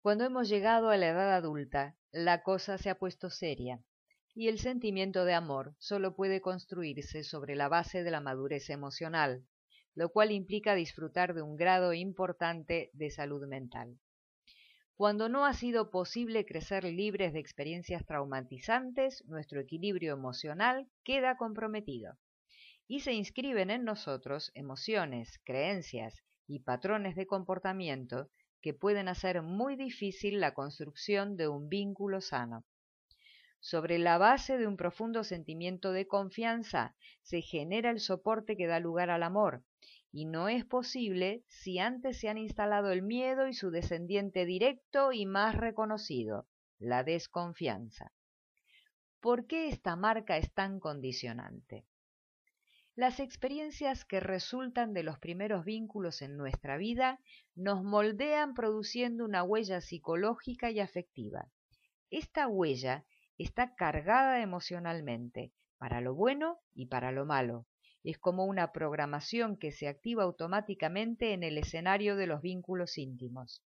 Cuando hemos llegado a la edad adulta, la cosa se ha puesto seria, y el sentimiento de amor solo puede construirse sobre la base de la madurez emocional, lo cual implica disfrutar de un grado importante de salud mental. Cuando no ha sido posible crecer libres de experiencias traumatizantes, nuestro equilibrio emocional queda comprometido y se inscriben en nosotros emociones, creencias y patrones de comportamiento que pueden hacer muy difícil la construcción de un vínculo sano. Sobre la base de un profundo sentimiento de confianza se genera el soporte que da lugar al amor, y no es posible si antes se han instalado el miedo y su descendiente directo y más reconocido, la desconfianza. ¿Por qué esta marca es tan condicionante? Las experiencias que resultan de los primeros vínculos en nuestra vida nos moldean produciendo una huella psicológica y afectiva. Esta huella está cargada emocionalmente, para lo bueno y para lo malo. Es como una programación que se activa automáticamente en el escenario de los vínculos íntimos.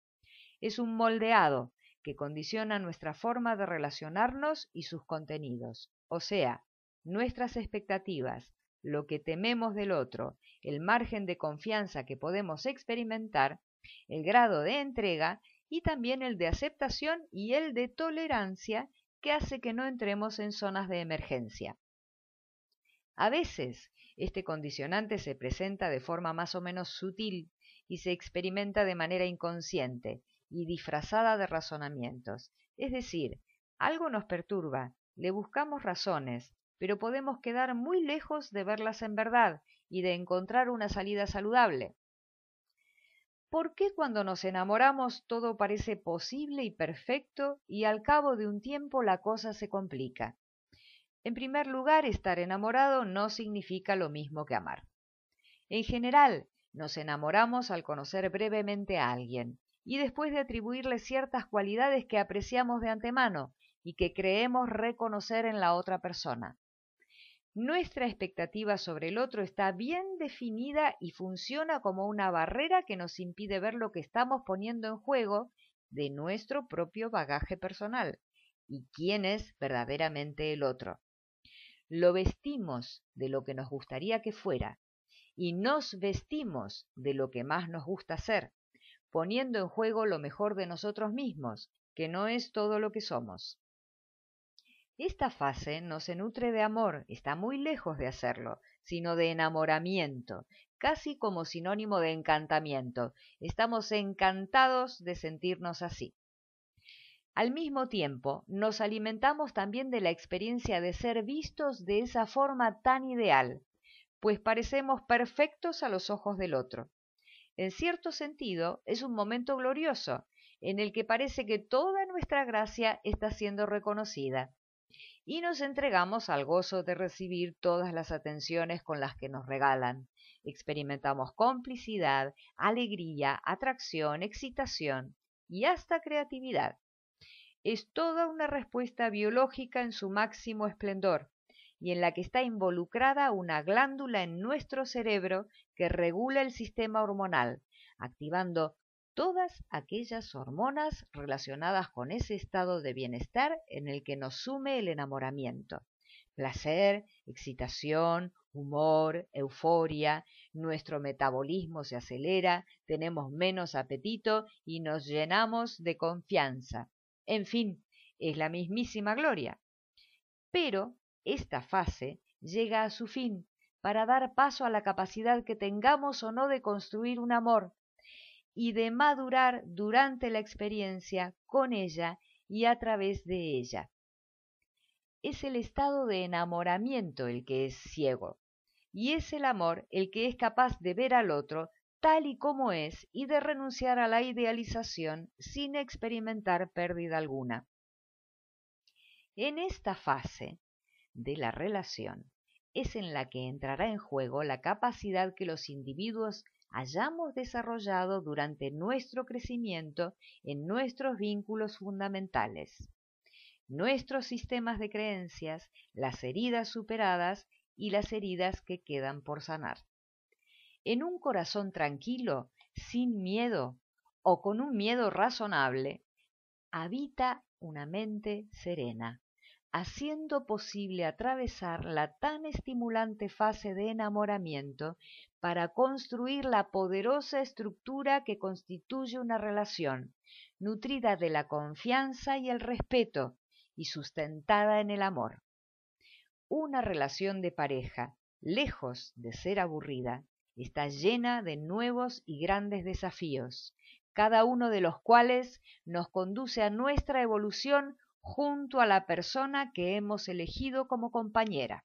Es un moldeado que condiciona nuestra forma de relacionarnos y sus contenidos, o sea, nuestras expectativas, lo que tememos del otro, el margen de confianza que podemos experimentar, el grado de entrega y también el de aceptación y el de tolerancia que hace que no entremos en zonas de emergencia. A veces este condicionante se presenta de forma más o menos sutil y se experimenta de manera inconsciente y disfrazada de razonamientos. Es decir, algo nos perturba, le buscamos razones, pero podemos quedar muy lejos de verlas en verdad y de encontrar una salida saludable. ¿Por qué cuando nos enamoramos todo parece posible y perfecto y al cabo de un tiempo la cosa se complica? En primer lugar, estar enamorado no significa lo mismo que amar. En general, nos enamoramos al conocer brevemente a alguien y después de atribuirle ciertas cualidades que apreciamos de antemano y que creemos reconocer en la otra persona. Nuestra expectativa sobre el otro está bien definida y funciona como una barrera que nos impide ver lo que estamos poniendo en juego de nuestro propio bagaje personal y quién es verdaderamente el otro. Lo vestimos de lo que nos gustaría que fuera y nos vestimos de lo que más nos gusta ser, poniendo en juego lo mejor de nosotros mismos, que no es todo lo que somos. Esta fase no se nutre de amor, está muy lejos de hacerlo, sino de enamoramiento, casi como sinónimo de encantamiento. Estamos encantados de sentirnos así. Al mismo tiempo, nos alimentamos también de la experiencia de ser vistos de esa forma tan ideal, pues parecemos perfectos a los ojos del otro. En cierto sentido, es un momento glorioso, en el que parece que toda nuestra gracia está siendo reconocida y nos entregamos al gozo de recibir todas las atenciones con las que nos regalan. Experimentamos complicidad, alegría, atracción, excitación y hasta creatividad. Es toda una respuesta biológica en su máximo esplendor y en la que está involucrada una glándula en nuestro cerebro que regula el sistema hormonal, activando todas aquellas hormonas relacionadas con ese estado de bienestar en el que nos sume el enamoramiento. Placer, excitación, humor, euforia, nuestro metabolismo se acelera, tenemos menos apetito y nos llenamos de confianza. En fin, es la mismísima gloria. Pero esta fase llega a su fin para dar paso a la capacidad que tengamos o no de construir un amor, y de madurar durante la experiencia con ella y a través de ella. Es el estado de enamoramiento el que es ciego, y es el amor el que es capaz de ver al otro tal y como es y de renunciar a la idealización sin experimentar pérdida alguna. En esta fase de la relación es en la que entrará en juego la capacidad que los individuos hayamos desarrollado durante nuestro crecimiento en nuestros vínculos fundamentales, nuestros sistemas de creencias, las heridas superadas y las heridas que quedan por sanar. En un corazón tranquilo, sin miedo o con un miedo razonable, habita una mente serena, haciendo posible atravesar la tan estimulante fase de enamoramiento para construir la poderosa estructura que constituye una relación, nutrida de la confianza y el respeto y sustentada en el amor. Una relación de pareja, lejos de ser aburrida, está llena de nuevos y grandes desafíos, cada uno de los cuales nos conduce a nuestra evolución junto a la persona que hemos elegido como compañera.